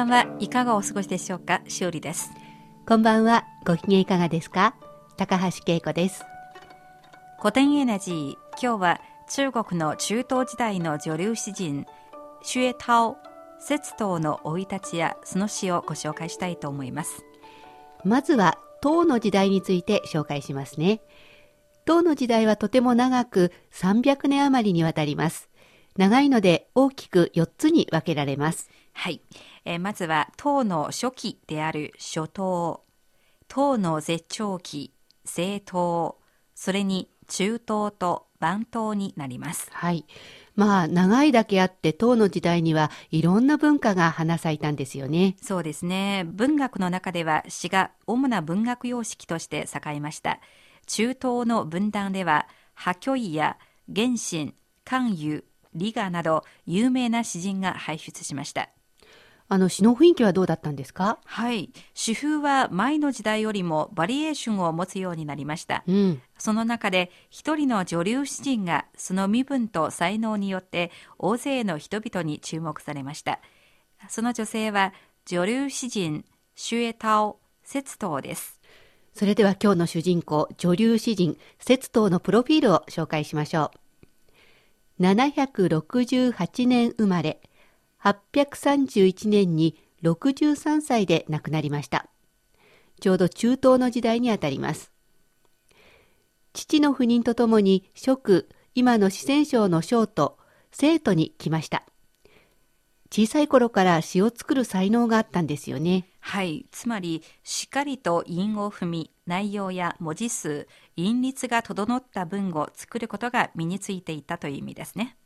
ばんはいかがお過ごしでしょうか？しおりですこんばんは。ご機嫌いかがですか？高橋恵子です。古典エナジー今日は中国の中東時代の女流詩人薛涛節刀の生い立ちやその詩をご紹介したいと思いますまずは、唐の時代について紹介しますね。唐の時代はとても長く300年余りにわたります。長いので大きく4つに分けられます。はい、えーまずは唐の初期である初唐唐の絶頂期西唐それに中唐と晩唐になります。はい。まあ、長いだけあって唐の時代にはいろんな文化が花咲いたんですよね。そうですね。文学の中では詩が主な文学様式として栄えました。中東の文壇では破虚位や原神関羽李賀など有名な詩人が輩出しましたあの、詩の雰囲気はどうだったんですか？はい詩風は前の時代よりもバリエーションを持つようになりましたうん。その中で一人の女流詩人がその身分と才能によって大勢の人々に注目されました。その女性は女流詩人シュエタオ節刀です。それでは今日の主人公、女流詩人、節刀のプロフィールを紹介しましょう。768年生まれ、831年に63歳で亡くなりました。ちょうど中東の時代にあたります。父の赴任とともに職、今の四川省の省都、生徒に来ました。小さい頃から詩を作る才能があったんですよね。はい。つまり、しっかりと韻を踏み、内容や文字数、韻律が整った文を作ることが身についていたという意味ですね。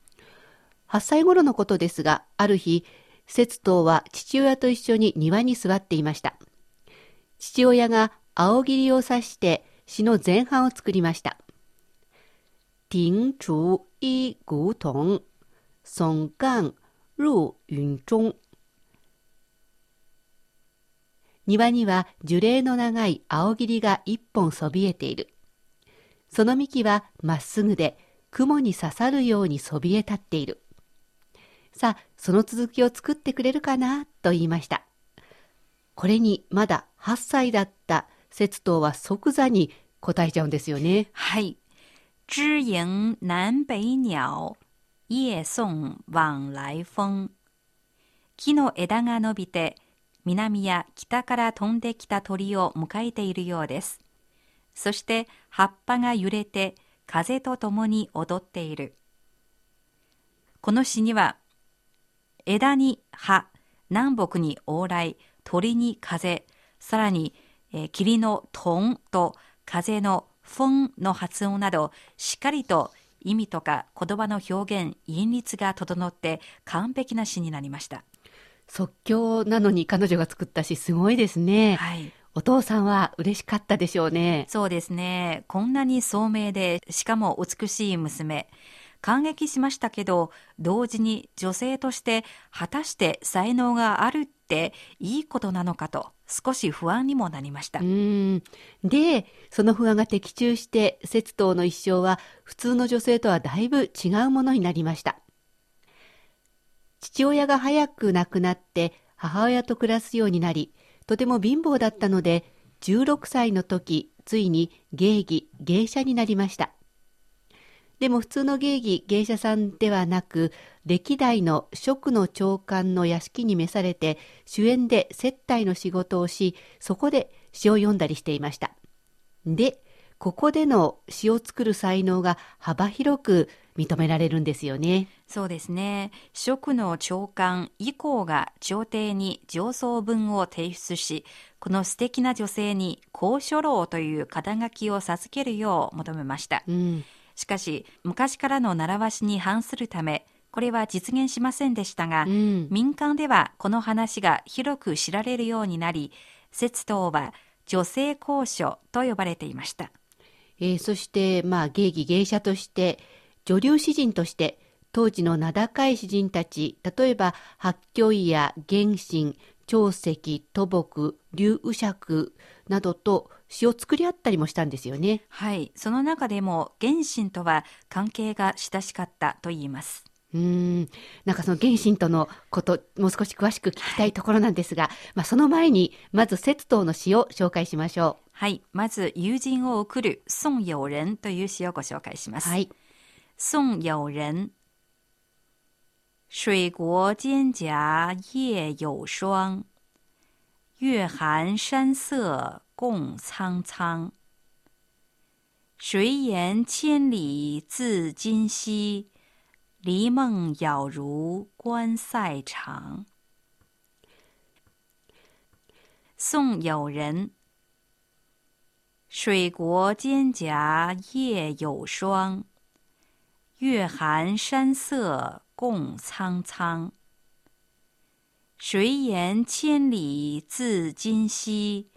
8歳頃のことですが、ある日、節刀は父親と一緒に庭に座っていました。父親が青霧を刺して詩の前半を作りました。庭竹一古桐，耸干入雲中。庭には樹齢の長い青霧が一本そびえている。その幹はまっすぐで雲に刺さるようにそびえ立っている。さあ、その続きを作ってくれるかなと言いました。これにまだ8歳だった節刀は即座に答えちゃうんですよね。はい。知迎南北鳥、夜送往来風。木の枝が伸びて、南や北から飛んできた鳥を迎えているようです。そして葉っぱが揺れて風とともに踊っている。この詩には、枝に葉、南北に往来、鳥に風、さらに、えー霧のトンと風のフォンの発音など、しっかりと意味とか言葉の表現、韻律が整って完璧な詩になりました。即興なのに彼女が作った詩すごいですね。はい。お父さんは嬉しかったでしょうね。そうですね。こんなに聡明で、しかも美しい娘。感激しましたけど、同時に女性として果たして才能があるっていいことなのかと少し不安にもなりましたう。ん。で、その不安が的中して、節刀の一生は普通の女性とはだいぶ違うものになりました。父親が早く亡くなって母親と暮らすようになり、とても貧乏だったので、16歳の時、ついに芸妓、芸者になりました。でも普通の芸妓、芸者さんではなく、歴代の職の長官の屋敷に召されて、主演で接待の仕事をし、そこで詩を読んだりしていました。で、ここでの詩を作る才能が幅広く認められるんですよね。そうですね。職の長官以降が朝廷に上奏文を提出し、この素敵な女性に高書楼という肩書きを授けるよう求めました。うん。しかし、昔からの習わしに反するため、これは実現しませんでしたが、うん。民間ではこの話が広く知られるようになり、節刀は女性公書と呼ばれていました。えーそして、まあ、芸妓芸者として、女流詩人として、当時の名高い詩人たち、例えば、八居医や元神、長石、土木、劉右尺などと詩を作り合ったりもしたんですよね。はい。その中でも、原神とは関係が親しかったと言います。うーん。なんかその元神とのこと、もう少し詳しく聞きたいところなんですが、まあ、その前に、まず節刀の詩を紹介しましょはい。まず、友人を送る宋友人という詩をご紹介しまう。す。はい。宋友人。水国蒹葭夜有霜，月寒山色共苍苍。谁言千里自今夕，离梦杳如关塞长。宋友人。水国蒹葭夜有霜，月寒山色共苍苍。谁言千里自今夕，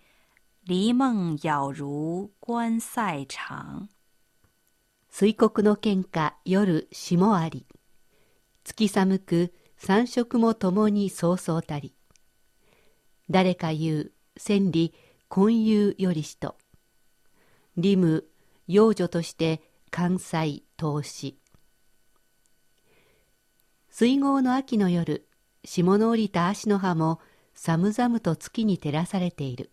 离梦杳如关塞长。水国の喧嘩夜霜あり。月寒く三色もともにそうそうたり。誰か言う千里混遊よりしとリム幼女として関西投資。水郷の秋の夜霜の降りた足の葉も寒々と月に照らされている。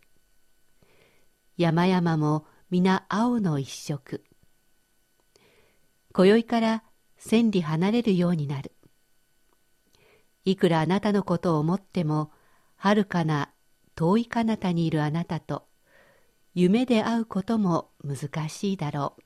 山々も皆青の一色今宵から千里離れるようになる。いくらあなたのことを思っても、遥かな遠い彼方にいるあなたと、夢で会うことも難しいだろう。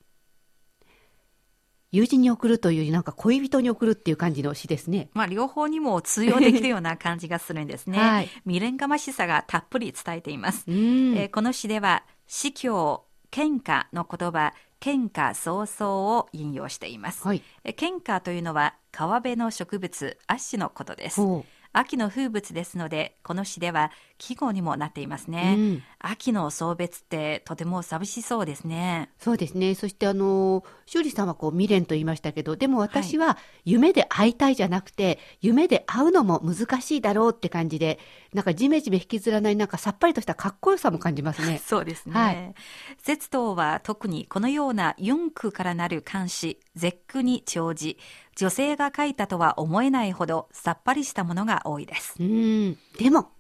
友人に送るというなんか恋人に送るっていう感じの詩ですね。まあ、両方にも通用できるような感じがするんですね。はい未練がましさがたっぷり伝えています。うん。えーこの詩では、死教、喧嘩の言葉、喧嘩早々を引用しています。はい。えー喧嘩というのは川辺の植物、アッシュのことです。ほ秋の風物ですので、この詩では季語にもなっていますう。ね。うん。秋の送別ってとても寂しそうですね。そうですね。そしてあの、修理さんはこう未練と言いましたけど、でも私は夢で会いたいじゃなくて、夢で会うのも難しいだろうって感じで、なんかジメジメ引きずらない、なんかさっぱりとしたかっこよさも感じますね。そうですね。はい節刀は特にこのような四句からなる漢詩、絶句に長じ、女性が書いたとは思えないほどさっぱりしたものが多いです。うん。でも、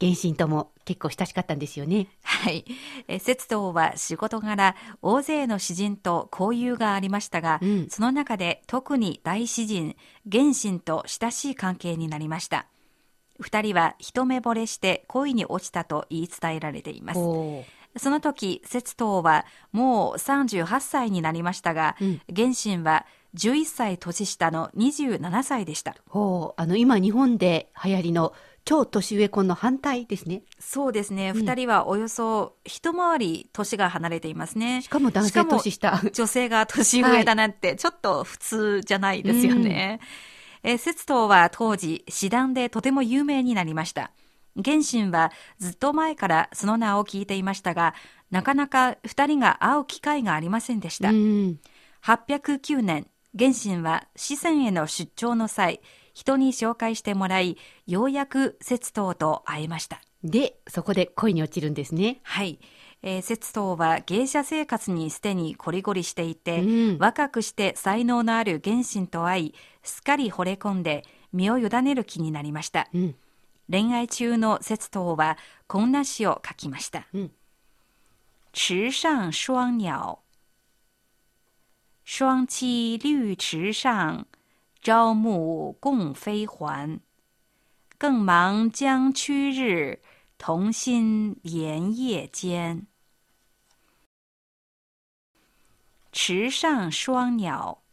原神とも結構親しかったんですよね。はい。え節刀は仕事柄、大勢の詩人と交友がありましたが、うんその中で特に大詩人、原神と親しい関係になりました。二人は一目惚れして恋に落ちたと言い伝えられています。ほその時、節刀はもう38歳になりましたが、うん原神は11歳年下の27歳でした。う。ほう。あの、今日本で流行りの超年上婚の反対ですね。そうですね。うん二、人はおよそ一回り年が離れていますね。しかも男性年下。女性が年上だなんて、ちょっと普通じゃないですよね。えー節刀は当時、詩壇でとても有名になりました。原神はずっと前からその名を聞いていましたが、なかなか二人が会う機会がありませんでした。うん。809年、原神は四川への出張の際、人に紹介してもらい、ようやく節刀と会えました。で、そこで恋に落ちるんですね。はい。えー、節刀は芸者生活にすでにコリゴリしていて、うん若くして才能のある原神と会い、すっかり惚れ込んで身を委ねる気になりました。うん。恋愛中の節刀はこんな詩を書きました。うん。池上双鸟，双栖绿池上，朝暮共飞还。更忙将去日，同心连夜间。池上双鸟，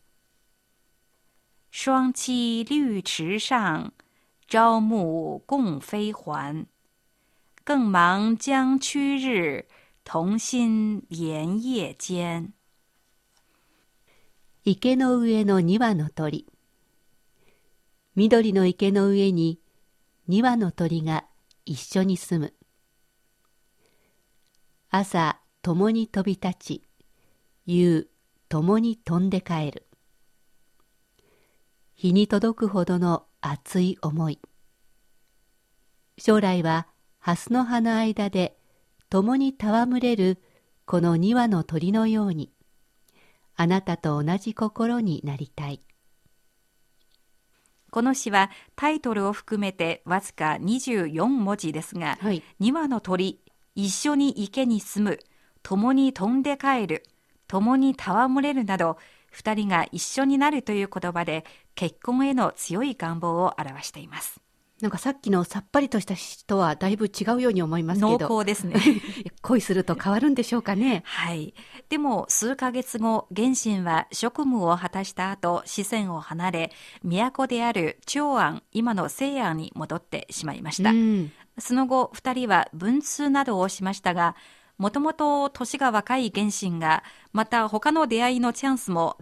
双栖绿池上，朝暮共飞还。更忙将去日，同心连夜间。池の上の2羽の鳥。 緑の池の上に2羽の鳥が一緒に住む。朝共に飛び立ち、夕共に飛んで帰る。日に届くほどの熱い思い。将来は蓮の葉の間で共に戯れるこの2羽の鳥のように、あなたと同じ心になりたい。この詩はタイトルを含めてわずか24文字ですが、はい。2羽の鳥、一緒に池に住む、共に飛んで帰る、共に戯れるなど、2人が一緒になるという言葉で結婚への強い願望を表しています。なんかさっきのさっぱりとした詩とはだいぶ違うように思いますけ濃ど。厚ですね。恋すると変わるんでしょうかね。はい。でも、数ヶ月後、元神は職務を果たした後、四川を離れ、都である長安、今の西安に戻ってしまいました。うん。その後、二人は文通などをしましたが、もともと年が若い元神が、また他の出会いのチャンスも。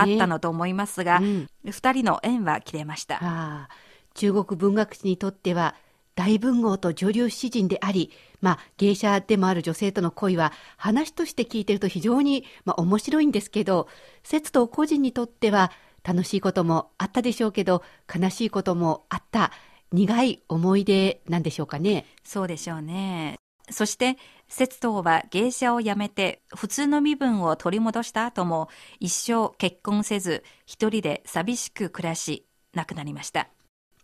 あったのと思いますが、うん二人の縁は切れました。中国文学史にとっては大文豪と女流詩人であり、まあ、芸者でもある女性との恋は話として聞いてると非常に、まあ、面白いんですけど、節と個人にとっては楽しいこともあったでしょうけど、悲しいこともあった苦い思い出なんでしょうかね。そうでしょうね。そして、節道は芸者を辞めて普通の身分を取り戻した後も一生結婚せず一人で寂しく暮らし亡くなりました。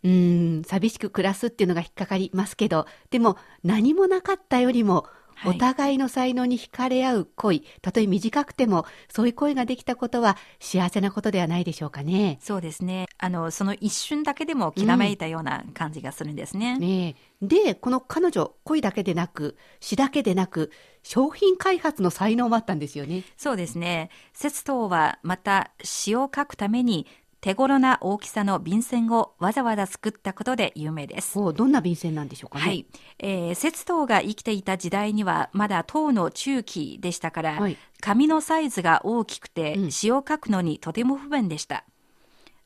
うーん、寂しく暮らすっていうのが引っかかりますけど、でも何もなかったよりも、はいお互いの才能に惹かれ合う恋、たとえ短くても、そういう恋ができたことは幸せなことではないでしょうかね。そうですね。あの、その一瞬だけでもきらめいたような感じがするんですね。ねえで、この彼女、恋だけでなく、詩だけでなく、商品開発の才能もあったんですよね。そうですね。節道はまた詩を書くために手頃な大きさの便箋をわざわざ作ったことで有名です。おどんな便箋なんでしょうかね。はい。えー、節道が生きていた時代にはまだ唐の中期でしたから、はい紙のサイズが大きくてうん詩を書くのにとても不便でした。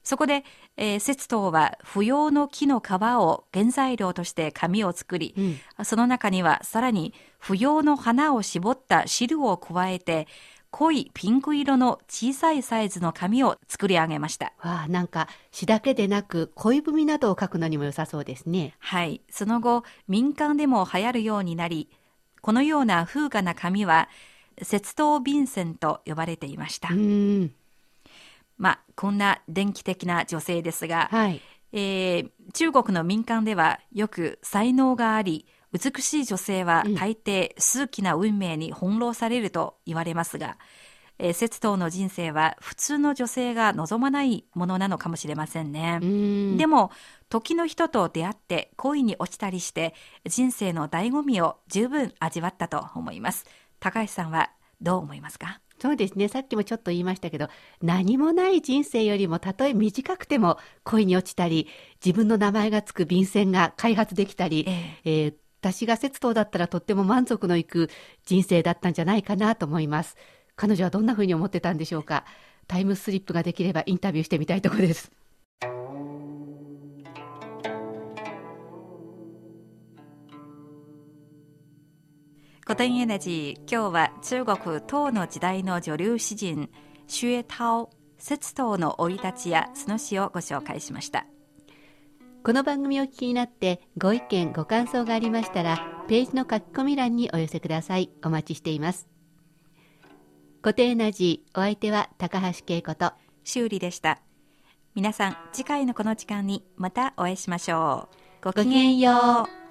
そこで、えー、節道は不要の木の皮を原材料として紙を作り、うんその中にはさらに不要の花を絞った汁を加えて、濃いピンク色の小さいサイズの紙を作り上げました。わあ、なんか詩だけでなく、恋文などを書くのにも良さそうですね。はい。その後、民間でも流行るようになり、このような風雅な紙は、節刀便箋と呼ばれていましたう。ーん。まあ、こんな電気的な女性ですが、はい。えー中国の民間ではよく才能があり、美しい女性はうん大抵数奇な運命に翻弄されると言われますが、えー節刀の人生は普通の女性が望まないものなのかもしれませんね。ん。でも、時の人と出会って恋に落ちたりして、人生の醍醐味を十分味わったと思います。高橋さんはどう思いますか？そうですね。さっきもちょっと言いましたけど、何もない人生よりも、たとえ短くても恋に落ちたり、自分の名前がつく便箋が開発できたり、ええー私が節刀だったらとっても満足のいく人生だったんじゃないかなと思います。彼女はどんな風に思ってたんでしょうか。タイムスリップができればインタビューしてみたいところです。古典エナジー、今日は中国唐の時代の女流詩人、xuế 涛、節刀の生い立ちやその詩をご紹介しました。この番組をお聞きになってご意見ご感想がありましたらページの書き込み欄にお寄せくださいお待ちしています固定ナジーお相手は高橋恵子と修理でした。皆さん、次回のこの時間にまたお会いしましょう。ごきげんよう。